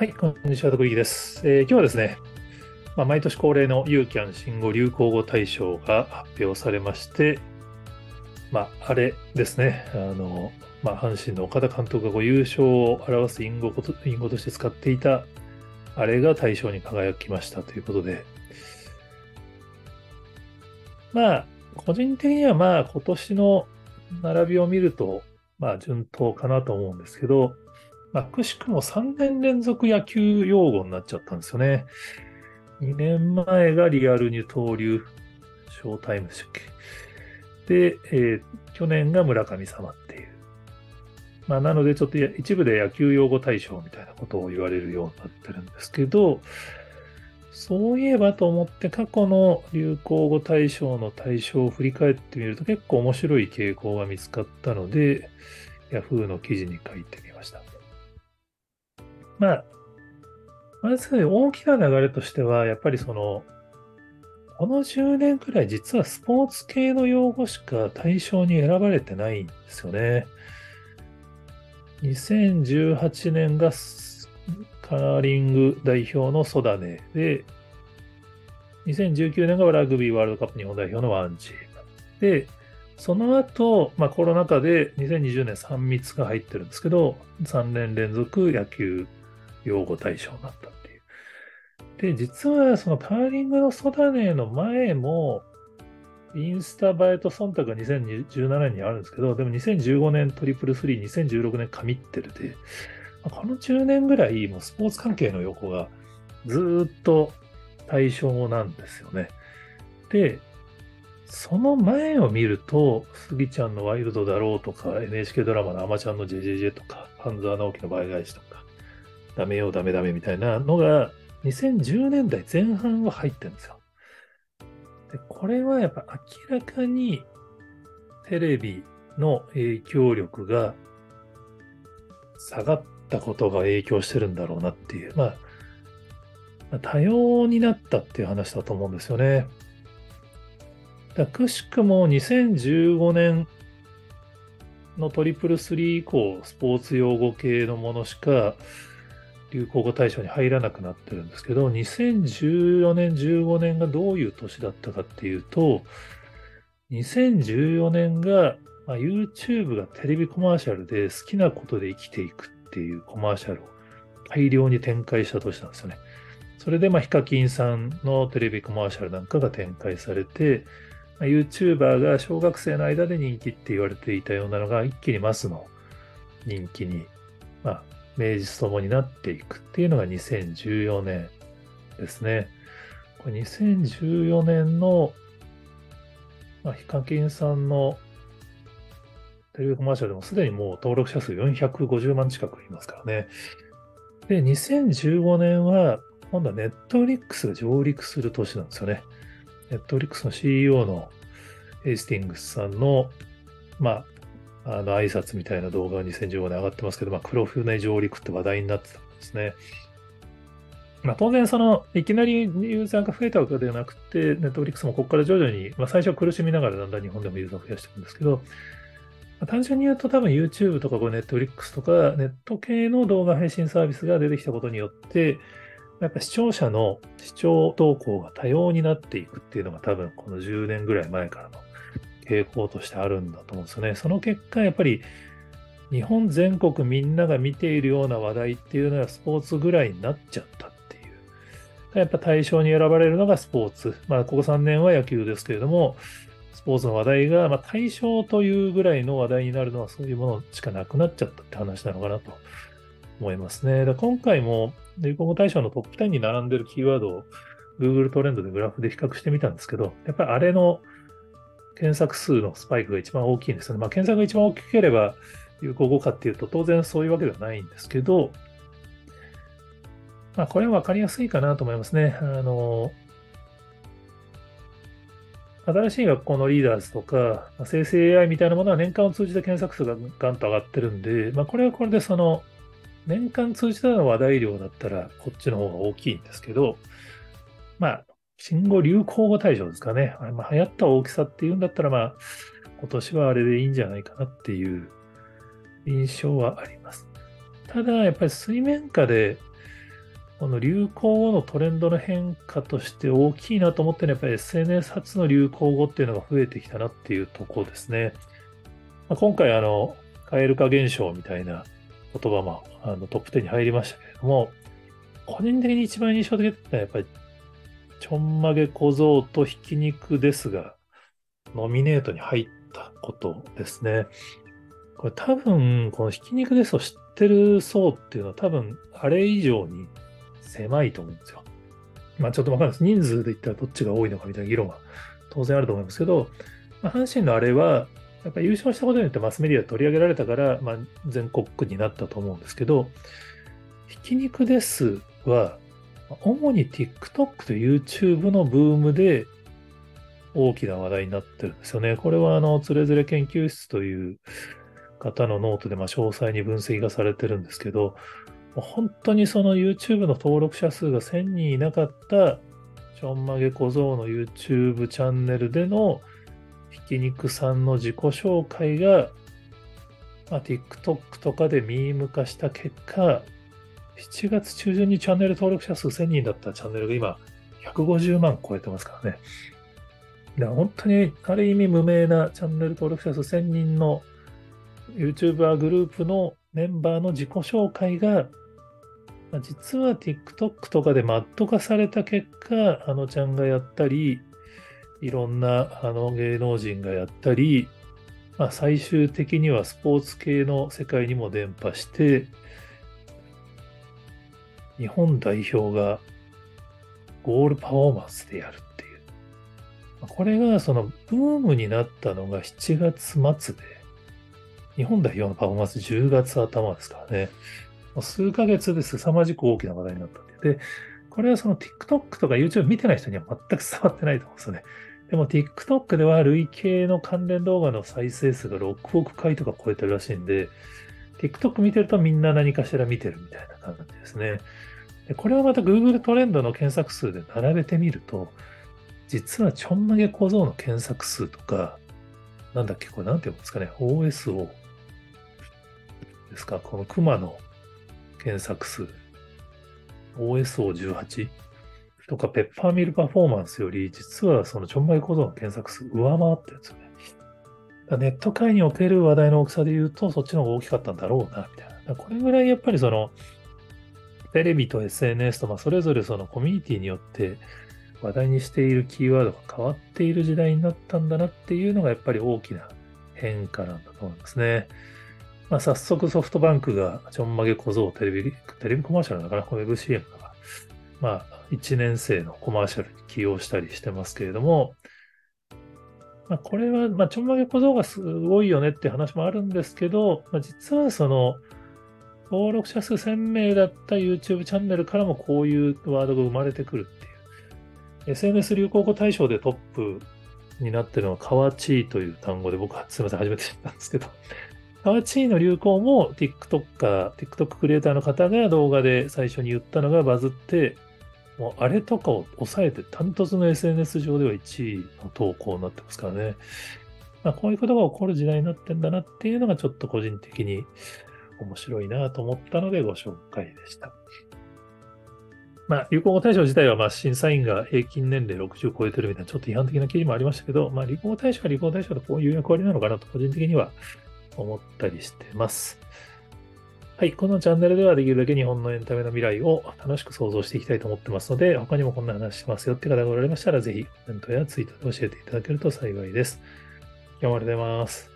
はい、こんにちは、徳井です、えー、今日はですね、まあ、毎年恒例のユーキャン新語・流行語大賞が発表されまして、まあ、あれですね、あの、まあ、阪神の岡田監督がこう優勝を表す隠語隠語として使っていた、あれが大賞に輝きましたということで、まあ、個人的にはまあ、今年の並びを見ると、まあ、順当かなと思うんですけど、まあ、くしくも3年連続野球用語になっちゃったんですよね。2年前がリアル二刀流、ショータイムでしたっけ。で、えー、去年が村神様っていう。まあ、なので、ちょっと一部で野球用語大賞みたいなことを言われるようになってるんですけど、そういえばと思って過去の流行語大賞の対象を振り返ってみると結構面白い傾向が見つかったので、Yahoo の記事に書いてみました。まあ、まず大きな流れとしては、やっぱりその、この10年くらい実はスポーツ系の用語しか対象に選ばれてないんですよね。2018年がカーリング代表のソダネで、2019年がラグビーワールドカップ日本代表のワンチーム。で、その後、まあ、コロナ禍で2020年3密が入ってるんですけど、3年連続野球用語対象になったっていう。で、実はそのカーリングのソダネの前も、インスタ映えと忖度が2017年にあるんですけど、でも2015年トリプルスリー、2016年神ってるで、この10年ぐらい、もうスポーツ関係の横がずっと対象なんですよね。で、その前を見ると、スギちゃんのワイルドだろうとか、NHK ドラマのアマちゃんの JJJ とか、半沢直樹の倍返しとか、ダメよダメダメみたいなのが、2010年代前半は入ってるんですよ。で、これはやっぱ明らかにテレビの影響力が下がったことが影響してるんだろうなっていう、まあ、多様になったっていう話だと思うんですよね。だくしくも2015年のトリプルスリー以降、スポーツ用語系のものしか流行語大賞に入らなくなってるんですけど、2014年、15年がどういう年だったかっていうと、2014年が、まあ、YouTube がテレビコマーシャルで好きなことで生きていくっていうコマーシャルを大量に展開した年なんですよね。それで、まあ、ヒカキンさんのテレビコマーシャルなんかが展開されて、まあ、YouTuber が小学生の間で人気って言われていたようなのが一気にマスの人気に、まあ、名実ともになっていくっていうのが2014年ですね。これ2014年の、まあ、ヒカキンさんのテレビコマーシャルでもすでにもう登録者数450万近くいますからね。で、2015年は、今度はネットフリックスが上陸する年なんですよね。ネットフリックスの CEO のヘイスティングスさんの、まあ、あの挨拶みたいな動画が2015年上がってますけど、まあ、黒船上陸って話題になってたんですね。まあ、当然、その、いきなりユーザーが増えたわけではなくて、ネットフリックスもここから徐々に、まあ、最初は苦しみながらだんだん日本でもユーザーを増やしていくんですけど、まあ、単純に言うと多分 YouTube とか Netflix とかネット系の動画配信サービスが出てきたことによって、やっぱ視聴者の視聴動向が多様になっていくっていうのが多分この10年ぐらい前からの傾向としてあるんだと思うんですよね。その結果、やっぱり日本全国みんなが見ているような話題っていうのはスポーツぐらいになっちゃったっていう。やっぱ対象に選ばれるのがスポーツ。まあ、ここ3年は野球ですけれども、スポーツの話題が、まあ、対象というぐらいの話題になるのはそういうものしかなくなっちゃったって話なのかなと思いますね。だ今回も流行語大賞のトップ10に並んでるキーワードを Google トレンドでグラフで比較してみたんですけど、やっぱりあれの検索数のスパイクが一番大きいんですよね。まあ、検索が一番大きければ流行語かっていうと当然そういうわけではないんですけど、まあ、これは分かりやすいかなと思いますね。あの、新しい学校のリーダーズとか、生成 AI みたいなものは年間を通じて検索数がガンと上がってるんで、まあ、これはこれでその、年間通じての話題量だったら、こっちの方が大きいんですけど、まあ、新語・流行語大賞ですかね。まあ、流行った大きさっていうんだったら、まあ、今年はあれでいいんじゃないかなっていう印象はあります。ただ、やっぱり水面下で、この流行語のトレンドの変化として大きいなと思ってるのは、やっぱり SNS 発の流行語っていうのが増えてきたなっていうところですね。まあ、今回、あの、蛙化現象みたいな言葉もあのトップ10に入りましたけれども、個人的に一番印象的だったのはやっぱり、ちょんまげ小僧とひき肉ですが、ノミネートに入ったことですね。これ多分、このひき肉ですを知ってる層っていうのは多分、あれ以上に狭いと思うんですよ。まあちょっとわかんないです。人数で言ったらどっちが多いのかみたいな議論は当然あると思いますけど、まあ、阪神のあれは、やっぱり優勝したことによってマスメディア取り上げられたから、まあ、全国区になったと思うんですけど、ひき肉ですは、主に TikTok と YouTube のブームで大きな話題になってるんですよね。これは、あの、つれづれ研究室という方のノートで、ま、詳細に分析がされてるんですけど、本当にその YouTube の登録者数が1000人いなかったちょんまげ小僧の YouTube チャンネルでのひき肉さんの自己紹介が、まあ、TikTok とかでミーム化した結果、7月中旬にチャンネル登録者数1000人だったチャンネルが今150万超えてますからね。だから本当にある意味無名なチャンネル登録者数1000人の YouTuber グループのメンバーの自己紹介がまあ、実は TikTok とかでマット化された結果、あのちゃんがやったり、いろんなあの芸能人がやったり、まあ、最終的にはスポーツ系の世界にも伝播して、日本代表がゴールパフォーマンスでやるっていう。これがそのブームになったのが7月末で、日本代表のパフォーマンス10月頭ですからね。数ヶ月で凄まじく大きな話題になったんで。で、これはその TikTok とか YouTube 見てない人には全く伝わってないと思うんですよね。でも TikTok では累計の関連動画の再生数が6億回とか超えてるらしいんで、TikTok 見てるとみんな何かしら見てるみたいな感じですね。でこれはまた Google トレンドの検索数で並べてみると、実はちょんまげ小僧の検索数とか、なんだっけ、これなんて言うんですかね、OSO ですか、この熊の検索数。OSO18 とかペッパーミルパフォーマンスより、実はそのちょんまい小僧の検索数上回ってるんですよね。ネット界における話題の大きさで言うと、そっちの方が大きかったんだろうな、みたいな。これぐらいやっぱりその、テレビと SNS と、まあ、それぞれそのコミュニティによって話題にしているキーワードが変わっている時代になったんだなっていうのがやっぱり大きな変化なんだと思いますね。まあ、早速ソフトバンクがちょんまげ小僧テレビ、テレビコマーシャルだから、ウェブ CM だか、まあ、1年生のコマーシャルに起用したりしてますけれども、まあ、これは、まあ、ちょんまげ小僧がすごいよねって話もあるんですけど、まあ、実はその、登録者数1000名だった YouTube チャンネルからもこういうワードが生まれてくるっていう。SNS 流行語大賞でトップになってるのは、カワチーという単語で僕はすみません、初めて知ったんですけど、カワチーの流行も TikToker、TikTok クリエイターの方が動画で最初に言ったのがバズって、もうあれとかを抑えて、ダントツの SNS 上では1位の投稿になってますからね。まあ、こういうことが起こる時代になってんだなっていうのがちょっと個人的に面白いなと思ったのでご紹介でした。まあ、流行語大賞自体は、まあ、審査員が平均年齢60超えてるみたいな、ちょっと違反的な記事もありましたけど、まあ、流行語大賞は流行語大賞でこういう役割なのかなと、個人的には思ったりしてます。はい。このチャンネルではできるだけ日本のエンタメの未来を楽しく想像していきたいと思ってますので、他にもこんな話しますよって方がおられましたら、ぜひコメントやツイートで教えていただけると幸いです。今日もありがとうございます。